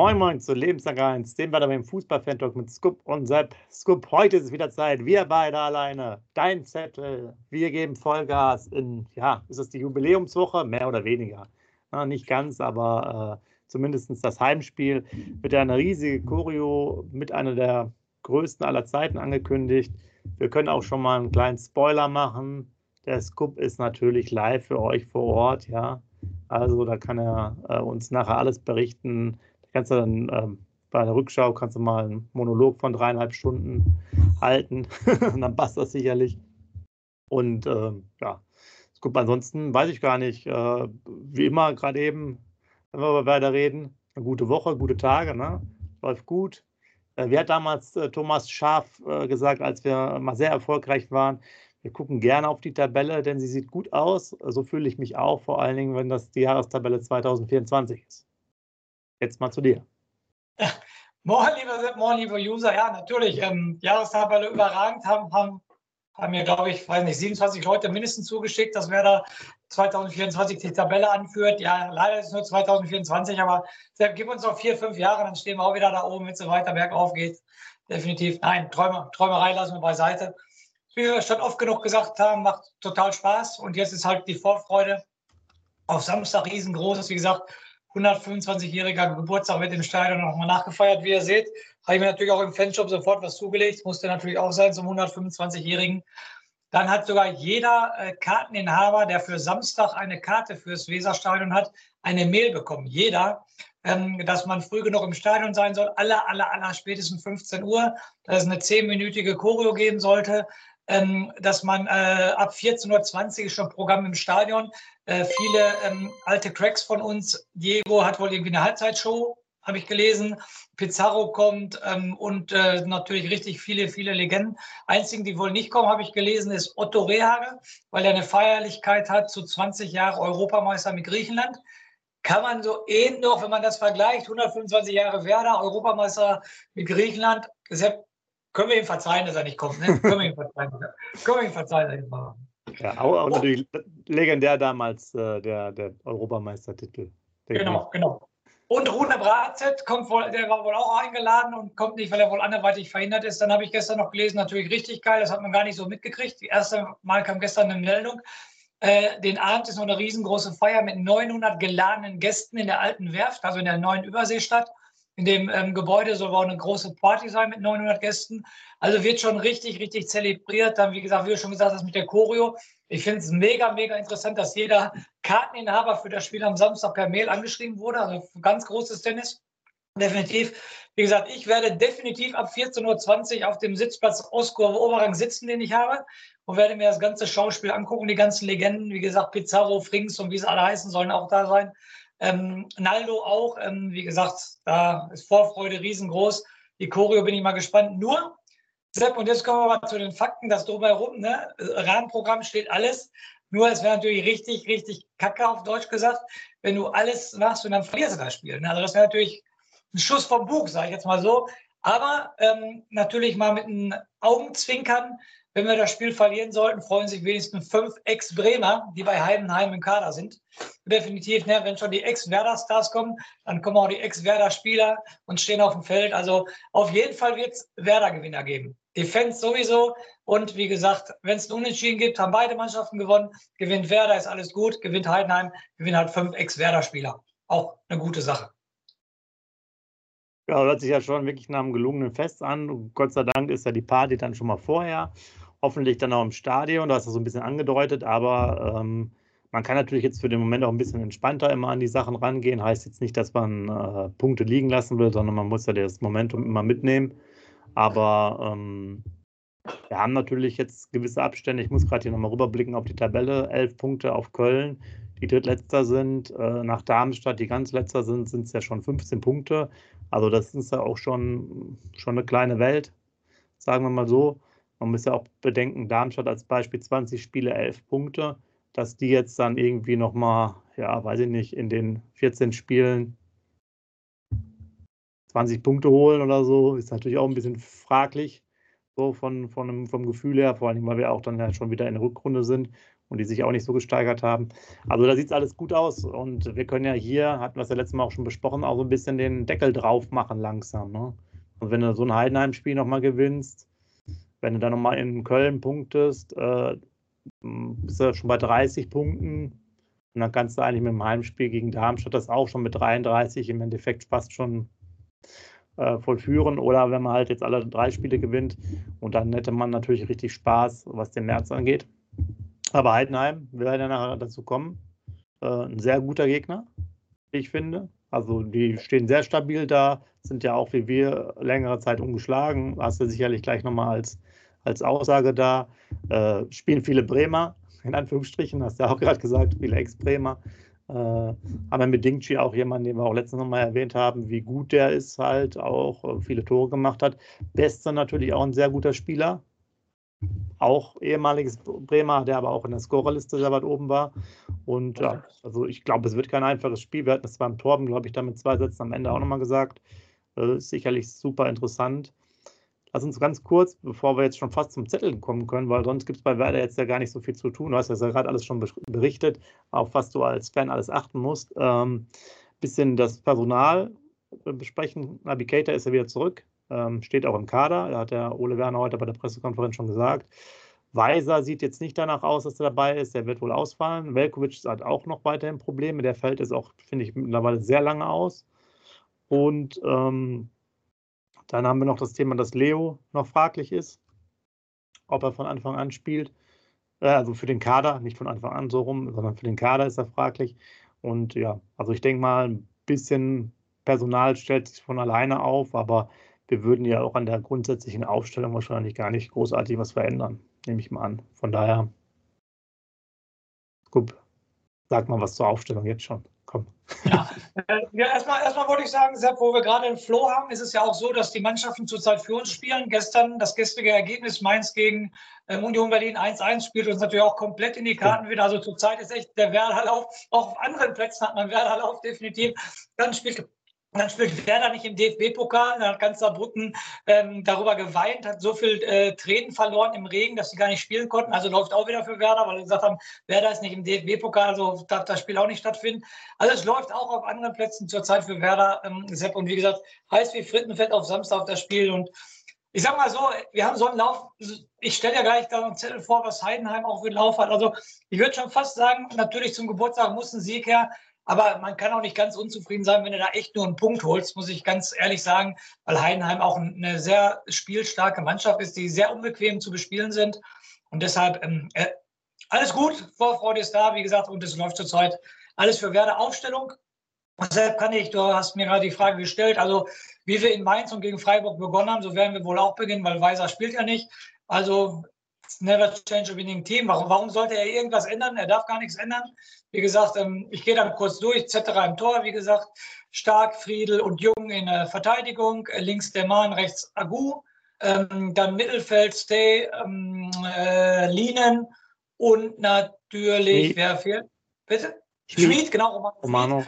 Moin Moin zu Lebenslang 1, dem war beim Fußball-Fan-Talk mit Scoop und Sepp. Scoop, heute ist es wieder Zeit, wir beide alleine, dein Zettel, wir geben Vollgas in, ja, ist es die Jubiläumswoche? Mehr oder weniger. Na, nicht ganz, aber äh, zumindest das Heimspiel mit einer riesigen Choreo, mit einer der größten aller Zeiten angekündigt. Wir können auch schon mal einen kleinen Spoiler machen. Der Scoop ist natürlich live für euch vor Ort, ja. Also da kann er äh, uns nachher alles berichten. Kannst du dann ähm, bei der Rückschau kannst du mal einen Monolog von dreieinhalb Stunden halten. und dann passt das sicherlich. Und ähm, ja, gut, ansonsten weiß ich gar nicht. Äh, wie immer, gerade eben, wenn wir weiter reden, eine gute Woche, gute Tage, ne? Läuft gut. Äh, wie hat damals äh, Thomas Schaf äh, gesagt, als wir mal sehr erfolgreich waren, wir gucken gerne auf die Tabelle, denn sie sieht gut aus. So fühle ich mich auch, vor allen Dingen, wenn das die Jahrestabelle 2024 ist. Jetzt mal zu dir. Moin, lieber moin, lieber User. Ja, natürlich, ähm, Jahrestabelle überragend haben, haben, haben mir, glaube ich, weiß nicht, 27 Leute mindestens zugeschickt, dass wer da 2024 die Tabelle anführt. Ja, leider ist es nur 2024, aber Sepp, gib uns noch vier, fünf Jahre, dann stehen wir auch wieder da oben, wenn es so weiter bergauf geht. Definitiv. Nein, Träume, Träumerei lassen wir beiseite wie wir schon oft genug gesagt haben, macht total Spaß. Und jetzt ist halt die Vorfreude auf Samstag riesengroß. Wie gesagt, 125-jähriger Geburtstag wird im Stadion nochmal nachgefeiert, wie ihr seht. Habe ich mir natürlich auch im Fanshop sofort was zugelegt. Musste natürlich auch sein zum 125-jährigen. Dann hat sogar jeder äh, Karteninhaber, der für Samstag eine Karte fürs Weserstadion hat, eine Mail bekommen. Jeder, ähm, dass man früh genug im Stadion sein soll, aller, aller, aller spätestens 15 Uhr, dass es eine zehnminütige Choreo geben sollte, ähm, dass man äh, ab 14.20 Uhr schon Programm im Stadion. Äh, viele ähm, alte Cracks von uns. Diego hat wohl irgendwie eine Halbzeitshow, habe ich gelesen. Pizarro kommt ähm, und äh, natürlich richtig viele, viele Legenden. Einzigen, die wohl nicht kommen, habe ich gelesen, ist Otto Rehage, weil er eine Feierlichkeit hat zu 20 Jahren Europameister mit Griechenland kann man so ähnlich noch, wenn man das vergleicht, 125 Jahre Werder, Europameister mit Griechenland, Sepp, können wir ihm verzeihen, dass er nicht kommt. Ne? Können wir ihm verzeihen. können wir ihm verzeihen, dass er nicht mal. Ja, auch, auch natürlich legendär damals äh, der, der Europameistertitel. Genau, ich. genau. Und Rune Bratzett kommt wohl, der war wohl auch eingeladen und kommt nicht, weil er wohl anderweitig verhindert ist. Dann habe ich gestern noch gelesen, natürlich richtig geil, das hat man gar nicht so mitgekriegt. Die erste Mal kam gestern eine Meldung. Äh, den Abend ist noch eine riesengroße Feier mit 900 geladenen Gästen in der alten Werft, also in der neuen Überseestadt. In dem ähm, Gebäude soll auch eine große Party sein mit 900 Gästen. Also wird schon richtig, richtig zelebriert. Dann, wie gesagt, wie du schon gesagt hast, mit der Choreo. Ich finde es mega, mega interessant, dass jeder Karteninhaber für das Spiel am Samstag per Mail angeschrieben wurde. Also ganz großes Tennis. Definitiv. Wie gesagt, ich werde definitiv ab 14.20 Uhr auf dem Sitzplatz Ostkurve Oberrang sitzen, den ich habe, und werde mir das ganze Schauspiel angucken. Die ganzen Legenden, wie gesagt, Pizarro, Frings und wie es alle heißen, sollen auch da sein. Ähm, Naldo auch, ähm, wie gesagt, da ist Vorfreude riesengroß. Die Choreo bin ich mal gespannt. Nur, Sepp, und jetzt kommen wir mal zu den Fakten, das drumherum, ne? Rahmenprogramm steht alles. Nur es wäre natürlich richtig, richtig kacke auf Deutsch gesagt, wenn du alles machst und dann verlierst du das Spiel. Ne? Also das wäre natürlich ein Schuss vom Bug, sage ich jetzt mal so. Aber ähm, natürlich mal mit einem Augenzwinkern wenn wir das Spiel verlieren sollten, freuen sich wenigstens fünf Ex-Bremer, die bei Heidenheim im Kader sind. Definitiv, ne, wenn schon die Ex-Werder-Stars kommen, dann kommen auch die Ex-Werder-Spieler und stehen auf dem Feld. Also auf jeden Fall wird es Werder-Gewinner geben. Die Fans sowieso. Und wie gesagt, wenn es ein Unentschieden gibt, haben beide Mannschaften gewonnen. Gewinnt Werder, ist alles gut. Gewinnt Heidenheim, gewinnt halt fünf Ex-Werder-Spieler. Auch eine gute Sache. Ja, hört sich ja schon wirklich nach einem gelungenen Fest an. Und Gott sei Dank ist ja die Party dann schon mal vorher hoffentlich dann auch im Stadion, du hast das so ein bisschen angedeutet, aber ähm, man kann natürlich jetzt für den Moment auch ein bisschen entspannter immer an die Sachen rangehen. Heißt jetzt nicht, dass man äh, Punkte liegen lassen will, sondern man muss ja das Momentum immer mitnehmen. Aber ähm, wir haben natürlich jetzt gewisse Abstände. Ich muss gerade hier nochmal rüberblicken auf die Tabelle. Elf Punkte auf Köln, die drittletzter sind. Äh, nach Darmstadt, die ganz letzter sind, sind es ja schon 15 Punkte. Also das ist ja auch schon, schon eine kleine Welt, sagen wir mal so. Man muss ja auch bedenken, Darmstadt als Beispiel 20 Spiele, 11 Punkte, dass die jetzt dann irgendwie nochmal, ja, weiß ich nicht, in den 14 Spielen 20 Punkte holen oder so, ist natürlich auch ein bisschen fraglich, so von, von einem, vom Gefühl her, vor allem, weil wir auch dann ja schon wieder in der Rückrunde sind und die sich auch nicht so gesteigert haben. Also da sieht es alles gut aus und wir können ja hier, hatten wir es ja letztes Mal auch schon besprochen, auch so ein bisschen den Deckel drauf machen langsam. Ne? Und wenn du so ein Heidenheim-Spiel nochmal gewinnst, wenn du dann nochmal in Köln punktest, äh, bist du schon bei 30 Punkten. Und dann kannst du eigentlich mit dem Heimspiel gegen Darmstadt das auch schon mit 33 im Endeffekt fast schon äh, vollführen. Oder wenn man halt jetzt alle drei Spiele gewinnt. Und dann hätte man natürlich richtig Spaß, was den März angeht. Aber Heidenheim, wir werden ja nachher dazu kommen, äh, ein sehr guter Gegner, ich finde. Also die stehen sehr stabil da, sind ja auch wie wir längere Zeit ungeschlagen. Hast du sicherlich gleich nochmal als, als Aussage da. Äh, spielen viele Bremer, in Anführungsstrichen, hast du ja auch gerade gesagt, viele Ex-Bremer. Äh, haben wir mit Dingchi auch jemanden, den wir auch letztens nochmal erwähnt haben, wie gut der ist, halt auch äh, viele Tore gemacht hat. Bester natürlich auch ein sehr guter Spieler, auch ehemaliges Bremer, der aber auch in der Scorerliste sehr weit oben war. Und ja, also ich glaube, es wird kein einfaches Spiel. Wir hatten es beim Torben, glaube ich, da mit zwei Sätzen am Ende auch nochmal gesagt. Äh, sicherlich super interessant. Lass uns ganz kurz, bevor wir jetzt schon fast zum Zettel kommen können, weil sonst gibt es bei Werder jetzt ja gar nicht so viel zu tun. Du hast ja gerade alles schon berichtet, auf was du als Fan alles achten musst. Ähm, bisschen das Personal besprechen. Navigator ist ja wieder zurück. Ähm, steht auch im Kader. Da hat der Ole Werner heute bei der Pressekonferenz schon gesagt. Weiser sieht jetzt nicht danach aus, dass er dabei ist. Der wird wohl ausfallen. Velkovic hat auch noch weiterhin Probleme. Der fällt jetzt auch, finde ich, mittlerweile sehr lange aus. Und ähm, dann haben wir noch das Thema, dass Leo noch fraglich ist, ob er von Anfang an spielt. Äh, also für den Kader, nicht von Anfang an so rum, sondern für den Kader ist er fraglich. Und ja, also ich denke mal, ein bisschen Personal stellt sich von alleine auf, aber wir würden ja auch an der grundsätzlichen Aufstellung wahrscheinlich gar nicht großartig was verändern, nehme ich mal an. Von daher, gut, sag mal was zur Aufstellung jetzt schon. Komm. Ja, ja erstmal, erstmal wollte ich sagen, Sepp, wo wir gerade den Flow haben, ist es ja auch so, dass die Mannschaften zurzeit für uns spielen. Gestern das gestrige Ergebnis Mainz gegen äh, Union Berlin 1-1 spielt uns natürlich auch komplett in die Karten wieder. Also zurzeit ist echt der Werderlauf, auch auf anderen Plätzen hat man Werderlauf definitiv. Dann spielt und dann spielt Werder nicht im DFB-Pokal. Dann hat ganz Saarbrücken ähm, darüber geweint, hat so viel äh, Tränen verloren im Regen, dass sie gar nicht spielen konnten. Also läuft auch wieder für Werder, weil sie gesagt haben, Werder ist nicht im DFB-Pokal, also darf das Spiel auch nicht stattfinden. Also es läuft auch auf anderen Plätzen zurzeit für Werder, ähm, Sepp. Und wie gesagt, heiß wie Frittenfett auf Samstag das Spiel. Und ich sag mal so, wir haben so einen Lauf, ich stelle ja gleich da einen Zettel vor, was Heidenheim auch für einen Lauf hat. Also ich würde schon fast sagen, natürlich zum Geburtstag muss ein Sieg her. Aber man kann auch nicht ganz unzufrieden sein, wenn du da echt nur einen Punkt holst, muss ich ganz ehrlich sagen, weil Heidenheim auch eine sehr spielstarke Mannschaft ist, die sehr unbequem zu bespielen sind. Und deshalb ähm, äh, alles gut, Vorfreude ist da, wie gesagt, und es läuft zurzeit alles für Werder Aufstellung. Und deshalb kann ich, du hast mir gerade die Frage gestellt, also wie wir in Mainz und gegen Freiburg begonnen haben, so werden wir wohl auch beginnen, weil Weiser spielt ja nicht. Also never change a winning team. Warum, warum sollte er irgendwas ändern? Er darf gar nichts ändern. Wie gesagt, ähm, ich gehe dann kurz durch. Zetterer im Tor, wie gesagt. Stark, Friedel und Jung in der Verteidigung. Links der Mann, rechts Agu. Ähm, dann Mittelfeld, Stay, ähm, äh, Linen und natürlich, Schmied. wer fehlt? Bitte? Schmied, Schmied genau. Romano. Romano.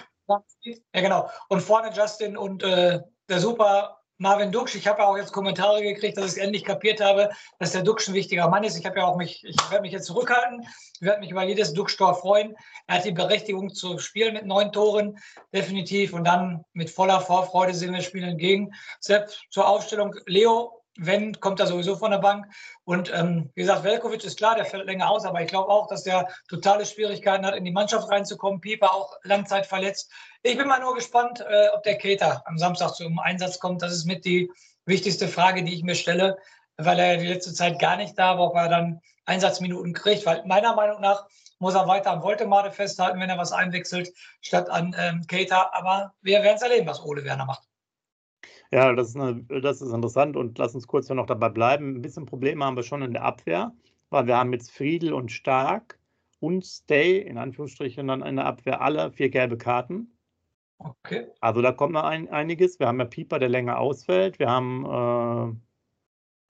Ja, genau. Und vorne Justin und äh, der super Marvin Duksch, ich habe ja auch jetzt Kommentare gekriegt, dass ich endlich kapiert habe, dass der Duksch ein wichtiger Mann ist. Ich habe ja auch mich, ich werde mich jetzt zurückhalten. Ich werde mich über jedes Duksch-Tor freuen. Er hat die Berechtigung zu spielen mit neun Toren, definitiv. Und dann mit voller Vorfreude sehen wir das Spiel entgegen. Selbst zur Aufstellung Leo wenn, kommt er sowieso von der Bank. Und ähm, wie gesagt, Velkovic ist klar, der fällt länger aus, aber ich glaube auch, dass der totale Schwierigkeiten hat, in die Mannschaft reinzukommen. Pieper auch Langzeit verletzt. Ich bin mal nur gespannt, äh, ob der Keter am Samstag zum Einsatz kommt. Das ist mit die wichtigste Frage, die ich mir stelle, weil er die letzte Zeit gar nicht da war, ob er dann Einsatzminuten kriegt. Weil meiner Meinung nach muss er weiter am Voltemade festhalten, wenn er was einwechselt, statt an ähm, Keter. Aber wir werden es erleben, was Ole Werner macht. Ja, das ist, eine, das ist interessant und lass uns kurz noch dabei bleiben. Ein bisschen Probleme haben wir schon in der Abwehr, weil wir haben jetzt Friedel und Stark und Stay, in Anführungsstrichen, dann in der Abwehr alle vier gelbe Karten. Okay. Also da kommt noch ein, einiges. Wir haben ja Pieper, der länger ausfällt. Wir haben, äh,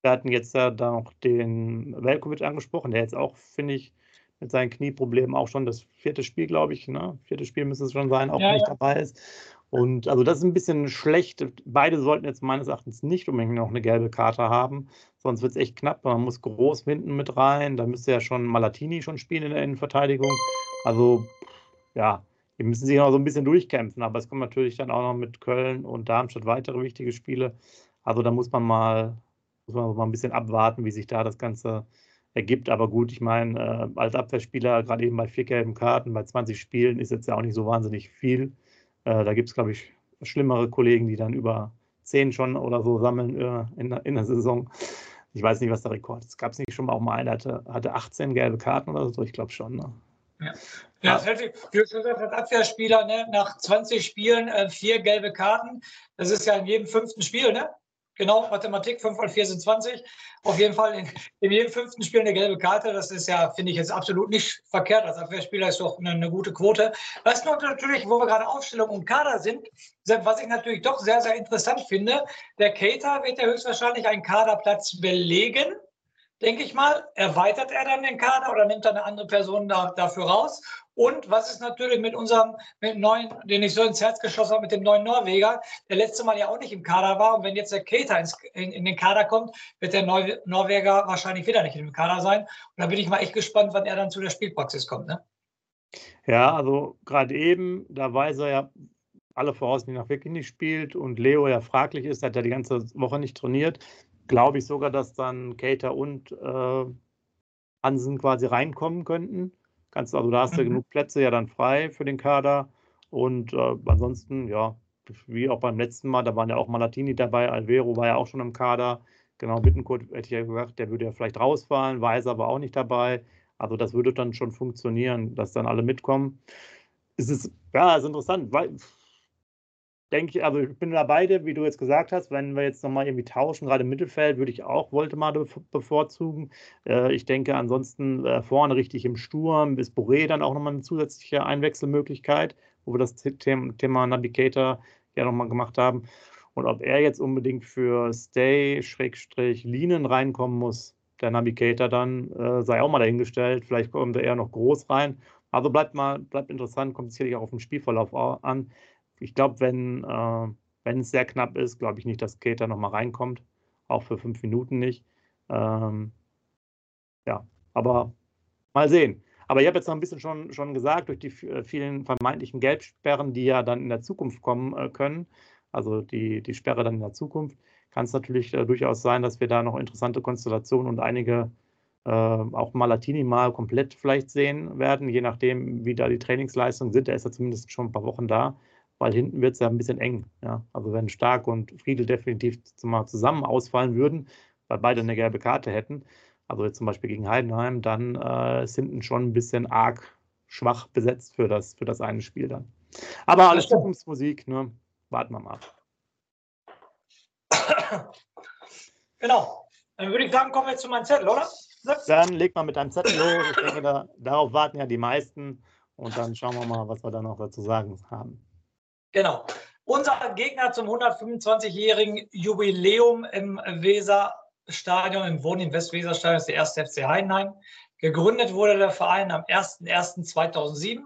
wir hatten jetzt ja da noch den Velkovic angesprochen, der jetzt auch, finde ich, mit seinen Knieproblemen auch schon das vierte Spiel, glaube ich, ne? Viertes Spiel müsste es schon sein, auch ja, nicht ja. dabei ist. Und also das ist ein bisschen schlecht. Beide sollten jetzt meines Erachtens nicht unbedingt noch eine gelbe Karte haben, sonst wird es echt knapp. Man muss groß hinten mit rein. Da müsste ja schon Malatini schon spielen in der Innenverteidigung. Also ja, die müssen sich noch so ein bisschen durchkämpfen. Aber es kommen natürlich dann auch noch mit Köln und Darmstadt weitere wichtige Spiele. Also da muss man mal, muss man mal ein bisschen abwarten, wie sich da das Ganze ergibt. Aber gut, ich meine, äh, als Abwehrspieler, gerade eben bei vier gelben Karten, bei 20 Spielen, ist jetzt ja auch nicht so wahnsinnig viel. Äh, da gibt es, glaube ich, schlimmere Kollegen, die dann über zehn schon oder so sammeln äh, in, in, der Saison. Ich weiß nicht, was der Rekord ist. Gab es nicht schon mal auch mal einen, der hatte, hatte 18 gelbe Karten oder so? Ich glaube schon. Ne? Ja. Ja, das hätte, wie du gesagt hast, Abwehrspieler, ne, nach 20 Spielen äh, vier gelbe Karten. Das ist ja in jedem fünften Spiel, ne? Genau, Mathematik, 5 mal 4 sind 20. Auf jeden Fall in, in jedem fünften Spiel eine gelbe Karte. Das ist ja, finde ich, jetzt absolut nicht verkehrt. Als Abwehrspieler ist doch eine, eine gute Quote. Was noch natürlich, wo wir gerade Aufstellung und Kader sind, was ich natürlich doch sehr, sehr interessant finde, der Cater wird ja höchstwahrscheinlich einen Kaderplatz belegen denke ich mal. Erweitert er dann den Kader oder nimmt er eine andere Person da, dafür raus? Und was ist natürlich mit unserem mit neuen, den ich so ins Herz geschossen habe, mit dem neuen Norweger, der letzte Mal ja auch nicht im Kader war. Und wenn jetzt der Keita ins, in, in, den Kader kommt, wird der Neu Norweger wahrscheinlich wieder nicht im Kader sein. Und da bin ich mal echt gespannt, wann er dann zu der Spielpraxis kommt. Ne? Ja, also gerade eben, da weiß er ja alle voraus, die nach wirklich nicht spielt und Leo ja fraglich ist, hat er die ganze Woche nicht trainiert. Glaube ich sogar, dass dann Keita und äh, Hansen quasi reinkommen könnten. Kannst, also da hast du mhm. genug Plätze ja dann frei für den Kader. Und äh, ansonsten, ja, wie auch beim letzten Mal, da waren ja auch Malatini dabei, Alvero war ja auch schon im Kader. Genau, Bittenkurt hätte ich ja gesagt, der würde ja vielleicht rausfallen, Weiser aber auch nicht dabei. Also das würde dann schon funktionieren, dass dann alle mitkommen. Es ist, ja, ist interessant, weil denke ich, also ich bin da beide, wie du jetzt gesagt hast, wenn wir jetzt nochmal irgendwie tauschen, gerade im Mittelfeld, würde ich auch Woltemade bevorzugen. Äh, ich denke ansonsten äh, vorne richtig im Sturm ist Boré dann auch nochmal eine zusätzliche Einwechselmöglichkeit, wo wir das Thema Navigator ja nochmal gemacht haben. Und ob er jetzt unbedingt für Stay, Schrägstrich, Linien reinkommen muss, der Navigator dann, äh, sei auch mal dahingestellt. Vielleicht kommt er eher noch groß rein. Also bleibt mal, bleibt interessant, kommt sicherlich auch auf den Spielverlauf an ich glaube, wenn, äh, wenn es sehr knapp ist, glaube ich nicht, dass Keter nochmal reinkommt. Auch für fünf Minuten nicht. Ähm, ja, aber mal sehen. Aber ich habe jetzt noch ein bisschen schon, schon gesagt, durch die äh, vielen vermeintlichen Gelbsperren, die ja dann in der Zukunft kommen äh, können, also die, die Sperre dann in der Zukunft, kann es natürlich äh, durchaus sein, dass wir da noch interessante Konstellationen und einige äh, auch Malatini mal komplett vielleicht sehen werden, je nachdem, wie da die Trainingsleistungen sind. Er ist ja zumindest schon ein paar Wochen da weil hinten wird es ja ein bisschen eng. Ja? Also wenn Stark und Friedel definitiv zusammen ausfallen würden, weil beide eine gelbe Karte hätten, also jetzt zum Beispiel gegen Heidenheim, dann äh, ist hinten schon ein bisschen arg schwach besetzt für das, für das eine Spiel dann. Aber alles Zukunftsmusik, ne? warten wir mal Genau. Dann würde ich sagen, kommen wir jetzt zu meinem Zettel, oder? Dann leg mal mit deinem Zettel los. Ich denke, da, darauf warten ja die meisten. Und dann schauen wir mal, was wir da noch dazu sagen haben. Genau. Unser Gegner zum 125-jährigen Jubiläum im Weserstadion, im Wohnen im Westweserstadion, ist der erste FC Heidenheim. Gegründet wurde der Verein am 01.01.2007.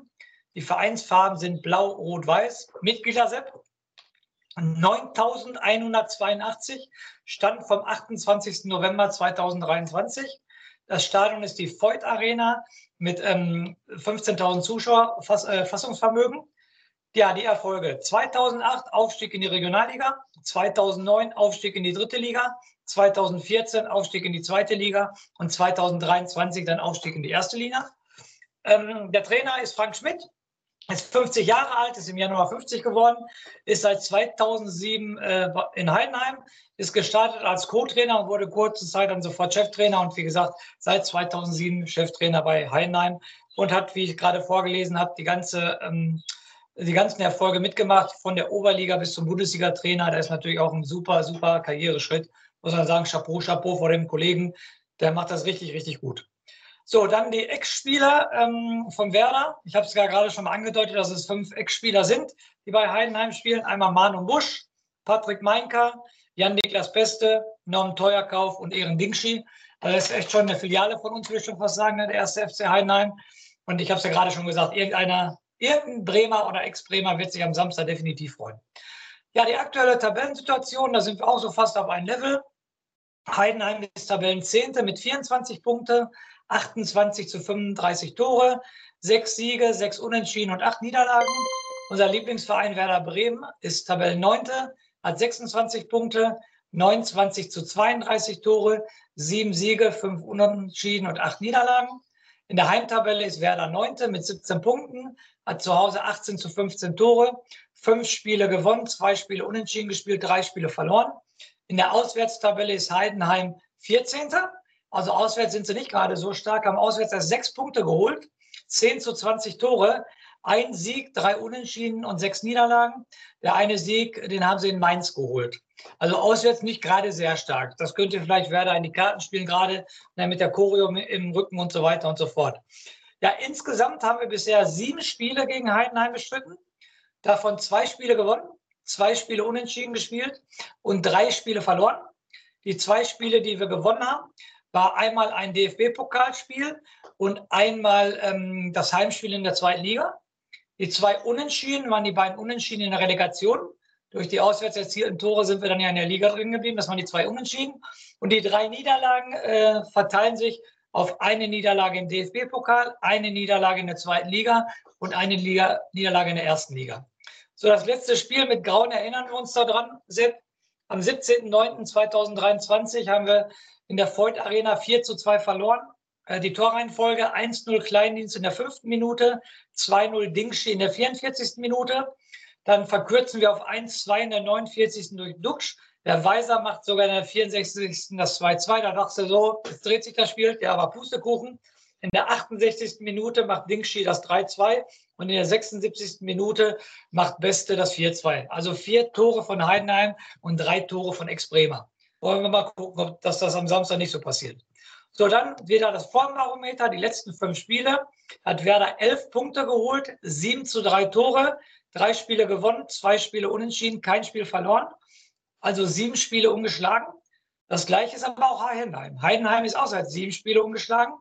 Die Vereinsfarben sind blau, rot, weiß. Mitglieder Sepp 9182, Stand vom 28. November 2023. Das Stadion ist die Voigt Arena mit ähm, 15.000 Zuschauer Fass, äh, Fassungsvermögen. Ja, die Erfolge. 2008 Aufstieg in die Regionalliga, 2009 Aufstieg in die dritte Liga, 2014 Aufstieg in die zweite Liga und 2023 dann Aufstieg in die erste Liga. Ähm, der Trainer ist Frank Schmidt, ist 50 Jahre alt, ist im Januar 50 geworden, ist seit 2007 äh, in Heidenheim, ist gestartet als Co-Trainer und wurde kurze Zeit dann sofort Cheftrainer und wie gesagt, seit 2007 Cheftrainer bei Heidenheim und hat, wie ich gerade vorgelesen habe, die ganze ähm, die ganzen Erfolge mitgemacht, von der Oberliga bis zum Bundesliga-Trainer. Da ist natürlich auch ein super, super Karriereschritt. Muss man sagen, Chapeau, Chapeau vor dem Kollegen. Der macht das richtig, richtig gut. So, dann die Ex-Spieler ähm, von Werder. Ich habe es ja gerade schon mal angedeutet, dass es fünf Ex-Spieler sind, die bei Heidenheim spielen. Einmal Manu Busch, Patrick Meinker, Jan-Niklas Beste, Norm Teuerkauf und Ehren Dingschi. Das ist echt schon eine Filiale von uns, würde ich schon fast sagen, ne, der erste FC Heidenheim. Und ich habe es ja gerade schon gesagt, irgendeiner irgendein Bremer oder Ex-Bremer wird sich am Samstag definitiv freuen. Ja, die aktuelle Tabellensituation, da sind wir auch so fast auf ein Level. Heidenheim ist Tabellenzehnte mit 24 Punkte, 28 zu 35 Tore, sechs Siege, sechs Unentschieden und acht Niederlagen. Unser Lieblingsverein Werder Bremen ist Tabellenneunte, hat 26 Punkte, 29 zu 32 Tore, sieben Siege, fünf Unentschieden und acht Niederlagen. In der Heimtabelle ist Werder Neunte mit 17 Punkten, hat zu Hause 18 zu 15 Tore, fünf Spiele gewonnen, zwei Spiele unentschieden gespielt, drei Spiele verloren. In der Auswärtstabelle ist Heidenheim 14. Also auswärts sind sie nicht gerade so stark, haben auswärts erst sechs Punkte geholt, 10 zu 20 Tore, ein Sieg, drei Unentschieden und sechs Niederlagen. Der eine Sieg, den haben sie in Mainz geholt. Also auswärts nicht gerade sehr stark. Das könnte vielleicht Werder in die Karten spielen, gerade mit der Choreo im Rücken und so weiter und so fort. Ja, insgesamt haben wir bisher sieben Spiele gegen Heidenheim bestritten davon zwei Spiele gewonnen, zwei Spiele unentschieden gespielt und drei Spiele verloren. Die zwei Spiele, die wir gewonnen haben, war einmal ein DFB-Pokalspiel und einmal ähm, das Heimspiel in der zweiten Liga. Die zwei Unentschieden waren die beiden Unentschieden in der Relegation. Durch die auswärts erzielten Tore sind wir dann ja in der Liga drin geblieben. Das waren die zwei Unentschieden. Und die drei Niederlagen äh, verteilen sich auf eine Niederlage im DFB-Pokal, eine Niederlage in der zweiten Liga und eine Liga, Niederlage in der ersten Liga. So, das letzte Spiel mit Grauen erinnern wir uns daran. Sepp, am 17.09.2023 haben wir in der Voigt Arena 4 zu 2 verloren. Äh, die Torreihenfolge 1-0 Kleindienst in der fünften Minute, 2-0 Dingschi in der 44. Minute. Dann verkürzen wir auf 1-2 in der 49. durch Duxch. Der Weiser macht sogar in der 64. das 2-2. Da dachte so, jetzt dreht sich das Spiel. Der war Pustekuchen. In der 68. Minute macht Dingschi das 3-2 und in der 76. Minute macht Beste das 4-2. Also vier Tore von Heidenheim und drei Tore von Ex-Bremer. Wollen wir mal gucken, ob das, das am Samstag nicht so passiert. So, dann wieder das Formbarometer. Die letzten fünf Spiele hat Werder elf Punkte geholt, sieben zu drei Tore, drei Spiele gewonnen, zwei Spiele unentschieden, kein Spiel verloren. Also sieben Spiele ungeschlagen. Das gleiche ist aber auch Heidenheim. Heidenheim ist auch seit sieben Spiele ungeschlagen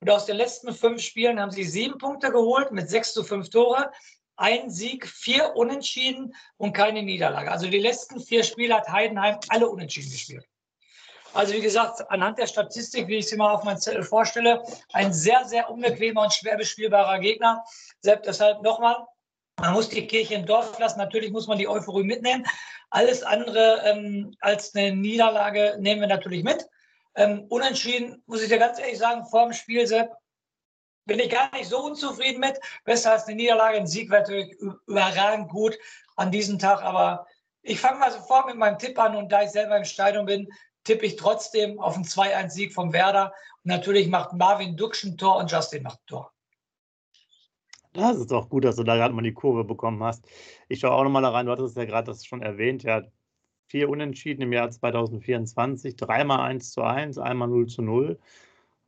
und aus den letzten fünf Spielen haben sie sieben Punkte geholt mit sechs zu fünf Tore. Ein Sieg, vier Unentschieden und keine Niederlage. Also die letzten vier Spiele hat Heidenheim alle unentschieden gespielt. Also wie gesagt, anhand der Statistik, wie ich sie mal auf meinem Zettel vorstelle, ein sehr, sehr unbequemer und schwer bespielbarer Gegner. Selbst deshalb nochmal, man muss die Kirche im Dorf lassen. Natürlich muss man die Euphorie mitnehmen. Alles andere ähm, als eine Niederlage nehmen wir natürlich mit. Ähm, unentschieden, muss ich dir ganz ehrlich sagen, vor dem Spiel, Sepp, bin ich gar nicht so unzufrieden mit. Besser als eine Niederlage. Ein Sieg wäre natürlich überragend gut an diesem Tag. Aber ich fange mal sofort mit meinem Tipp an. Und da ich selber im Stadion bin, tippe ich trotzdem auf einen 2-1-Sieg vom Werder. Und natürlich macht Marvin Duksch ein Tor und Justin macht ein Tor. Das ist doch gut, dass du da gerade mal die Kurve bekommen hast. Ich schaue auch nochmal da rein. Du hattest ja gerade das schon erwähnt. Ja, vier Unentschieden im Jahr 2024, dreimal 1 zu 1, einmal 0 zu 0.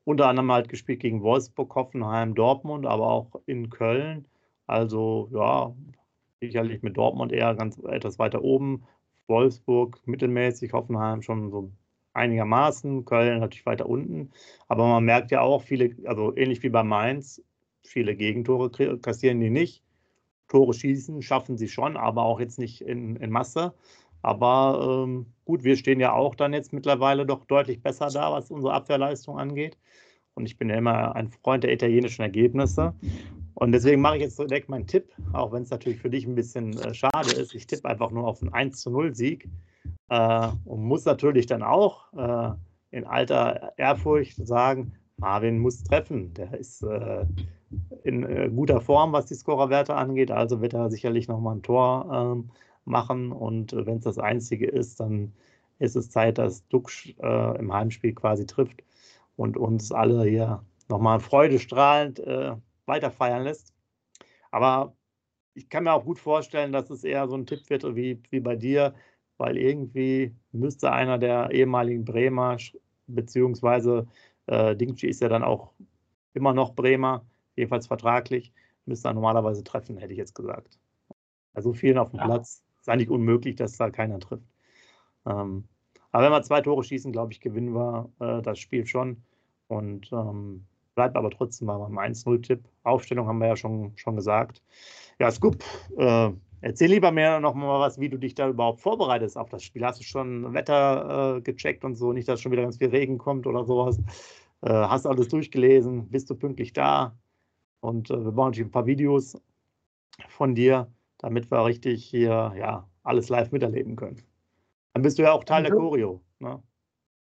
Unter anderem halt gespielt gegen Wolfsburg, Hoffenheim, Dortmund, aber auch in Köln. Also ja, sicherlich mit Dortmund eher ganz etwas weiter oben. Wolfsburg mittelmäßig, Hoffenheim schon so einigermaßen, Köln natürlich weiter unten. Aber man merkt ja auch viele, also ähnlich wie bei Mainz, viele Gegentore kassieren die nicht. Tore schießen schaffen sie schon, aber auch jetzt nicht in, in Masse. Aber ähm, gut, wir stehen ja auch dann jetzt mittlerweile doch deutlich besser da, was unsere Abwehrleistung angeht. Und ich bin ja immer ein Freund der italienischen Ergebnisse. Und deswegen mache ich jetzt direkt meinen Tipp, auch wenn es natürlich für dich ein bisschen äh, schade ist. Ich tippe einfach nur auf einen 1 zu 0 Sieg äh, und muss natürlich dann auch äh, in alter Ehrfurcht sagen, Marvin muss treffen. Der ist äh, in äh, guter Form, was die Scorerwerte angeht. Also wird er sicherlich nochmal ein Tor ähm, machen. Und äh, wenn es das Einzige ist, dann ist es Zeit, dass Duxch äh, im Heimspiel quasi trifft und uns alle hier nochmal freudestrahlend äh, weiter lässt. Aber ich kann mir auch gut vorstellen, dass es eher so ein Tipp wird wie, wie bei dir, weil irgendwie müsste einer der ehemaligen Bremer, beziehungsweise äh, Dingchi ist ja dann auch immer noch Bremer, jedenfalls vertraglich, müsste er normalerweise treffen, hätte ich jetzt gesagt. Also vielen auf dem ja. Platz ist eigentlich unmöglich, dass da keiner trifft. Ähm, aber wenn wir zwei Tore schießen, glaube ich, gewinnen wir äh, das Spiel schon. Und ähm, Bleibt aber trotzdem mal beim 1-0-Tipp. Aufstellung haben wir ja schon, schon gesagt. Ja, Scoop, äh, erzähl lieber mir noch mal was, wie du dich da überhaupt vorbereitest auf das Spiel. Hast du schon Wetter äh, gecheckt und so? Nicht, dass schon wieder ganz viel Regen kommt oder sowas. Äh, hast alles durchgelesen? Bist du pünktlich da? Und äh, wir bauen natürlich ein paar Videos von dir, damit wir richtig hier ja, alles live miterleben können. Dann bist du ja auch Teil mhm. der Choreo. Ne?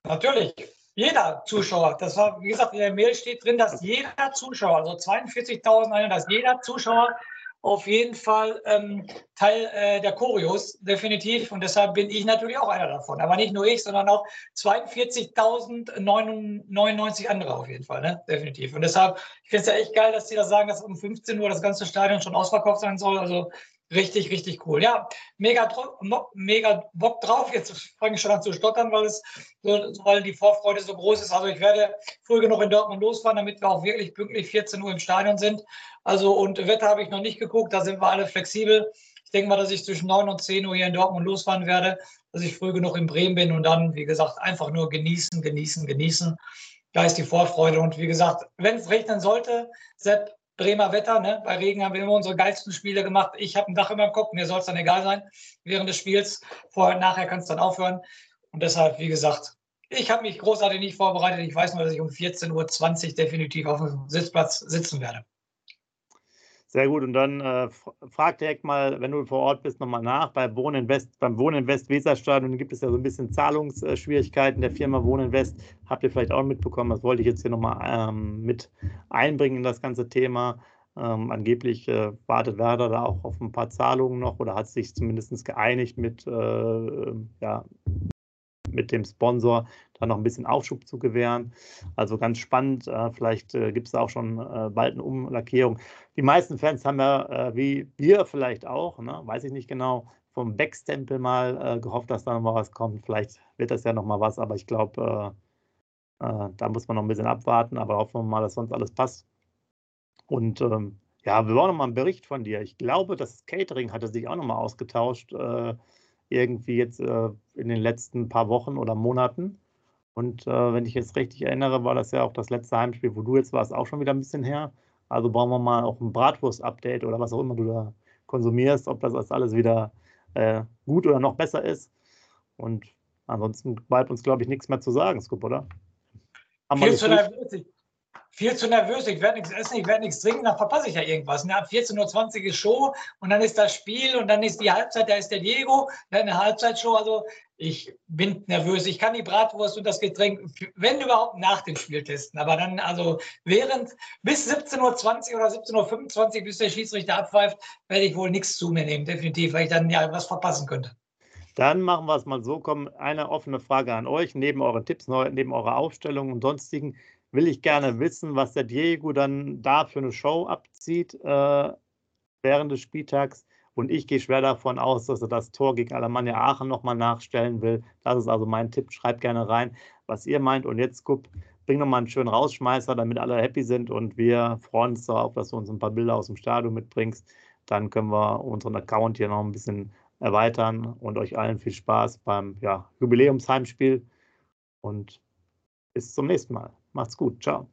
Natürlich. Jeder Zuschauer, das war, wie gesagt, in der Mail steht drin, dass jeder Zuschauer, also 42.000, dass jeder Zuschauer auf jeden Fall ähm, Teil äh, der Choreos, definitiv. Und deshalb bin ich natürlich auch einer davon. Aber nicht nur ich, sondern auch 42.099 andere auf jeden Fall, ne? definitiv. Und deshalb, ich finde es ja echt geil, dass Sie da sagen, dass um 15 Uhr das ganze Stadion schon ausverkauft sein soll. Also Richtig, richtig cool. Ja, mega, mega Bock drauf. Jetzt fange ich schon an zu stottern, weil, es, weil die Vorfreude so groß ist. Also ich werde früh genug in Dortmund losfahren, damit wir auch wirklich pünktlich 14 Uhr im Stadion sind. Also und Wetter habe ich noch nicht geguckt, da sind wir alle flexibel. Ich denke mal, dass ich zwischen 9 und 10 Uhr hier in Dortmund losfahren werde, dass ich früh genug in Bremen bin und dann, wie gesagt, einfach nur genießen, genießen, genießen. Da ist die Vorfreude. Und wie gesagt, wenn es regnen sollte, Sepp, Bremer Wetter. Ne? Bei Regen haben wir immer unsere geilsten Spiele gemacht. Ich habe ein Dach über dem Kopf, mir soll es dann egal sein während des Spiels. Vorher und nachher kann es dann aufhören. Und deshalb, wie gesagt, ich habe mich großartig nicht vorbereitet. Ich weiß nur, dass ich um 14.20 Uhr definitiv auf dem Sitzplatz sitzen werde. Sehr gut. Und dann äh, frag direkt mal, wenn du vor Ort bist, nochmal nach. Bei Wohnen beim Wohnen West Weserstadion gibt es ja so ein bisschen Zahlungsschwierigkeiten der Firma Wohnen West. Habt ihr vielleicht auch mitbekommen? Das wollte ich jetzt hier nochmal ähm, mit einbringen in das ganze Thema. Ähm, angeblich äh, wartet Werder da auch auf ein paar Zahlungen noch oder hat sich zumindest geeinigt mit äh, ja, mit dem Sponsor da noch ein bisschen Aufschub zu gewähren. Also ganz spannend. Äh, vielleicht äh, gibt es auch schon äh, bald eine Umlackierung. Die meisten Fans haben ja, äh, wie wir vielleicht auch, ne, weiß ich nicht genau, vom Backstempel mal äh, gehofft, dass da noch mal was kommt. Vielleicht wird das ja noch mal was, aber ich glaube, äh, da muss man noch ein bisschen abwarten. Aber hoffen wir mal, dass sonst alles passt. Und ähm, ja, wir wollen noch mal einen Bericht von dir. Ich glaube, das Catering hatte sich auch noch mal ausgetauscht irgendwie jetzt äh, in den letzten paar Wochen oder Monaten. Und äh, wenn ich jetzt richtig erinnere, war das ja auch das letzte Heimspiel, wo du jetzt warst, auch schon wieder ein bisschen her. Also brauchen wir mal auch ein Bratwurst-Update oder was auch immer du da konsumierst, ob das alles wieder äh, gut oder noch besser ist. Und ansonsten bleibt uns, glaube ich, nichts mehr zu sagen, Scoop, oder? Haben nervös viel zu nervös, ich werde nichts essen, ich werde nichts trinken, dann verpasse ich ja irgendwas. Ne? Ab 14.20 Uhr ist Show und dann ist das Spiel und dann ist die Halbzeit, da ist der Diego, dann eine Halbzeitshow. Also ich bin nervös. Ich kann die Bratwurst und das Getränk, wenn überhaupt, nach dem Spiel testen. Aber dann, also während bis 17.20 Uhr oder 17.25 Uhr, bis der Schiedsrichter abpfeift, werde ich wohl nichts zu mir nehmen, definitiv, weil ich dann ja was verpassen könnte. Dann machen wir es mal so, komm, eine offene Frage an euch, neben euren Tipps, neben eurer Aufstellung und sonstigen will ich gerne wissen, was der Diego dann da für eine Show abzieht äh, während des Spieltags. Und ich gehe schwer davon aus, dass er das Tor gegen Alemannia Aachen nochmal nachstellen will. Das ist also mein Tipp. Schreibt gerne rein, was ihr meint. Und jetzt, guck, bring nochmal einen schönen Rausschmeißer, damit alle happy sind. Und wir freuen uns darauf, dass du uns ein paar Bilder aus dem Stadion mitbringst. Dann können wir unseren Account hier noch ein bisschen erweitern und euch allen viel Spaß beim ja, Jubiläumsheimspiel. Und bis zum nächsten Mal. Macht's gut. Ciao.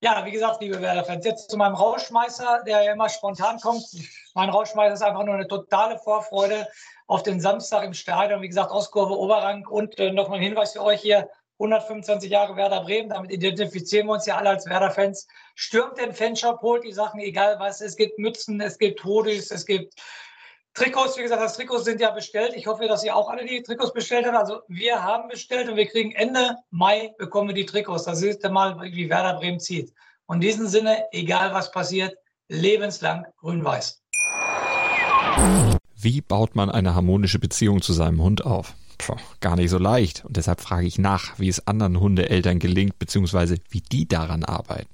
Ja, wie gesagt, liebe Werder-Fans, jetzt zu meinem Rauschmeißer, der ja immer spontan kommt. Mein Rauschmeißer ist einfach nur eine totale Vorfreude auf den Samstag im Stadion. Wie gesagt, Ostkurve Oberrang. Und äh, noch ein Hinweis für euch hier: 125 Jahre Werder Bremen. Damit identifizieren wir uns ja alle als Werder-Fans. Stürmt den Fanshop, holt die Sachen, egal was. Es gibt Mützen, es gibt Hoodies, es gibt Trikots, wie gesagt, das Trikots sind ja bestellt. Ich hoffe, dass ihr auch alle die Trikots bestellt habt. Also wir haben bestellt und wir kriegen Ende Mai bekommen wir die Trikots. Das ist mal, wie Werder Bremen zieht. Und in diesem Sinne, egal was passiert, lebenslang grün-weiß. Wie baut man eine harmonische Beziehung zu seinem Hund auf? Puh, gar nicht so leicht. Und deshalb frage ich nach, wie es anderen Hundeeltern gelingt, beziehungsweise wie die daran arbeiten.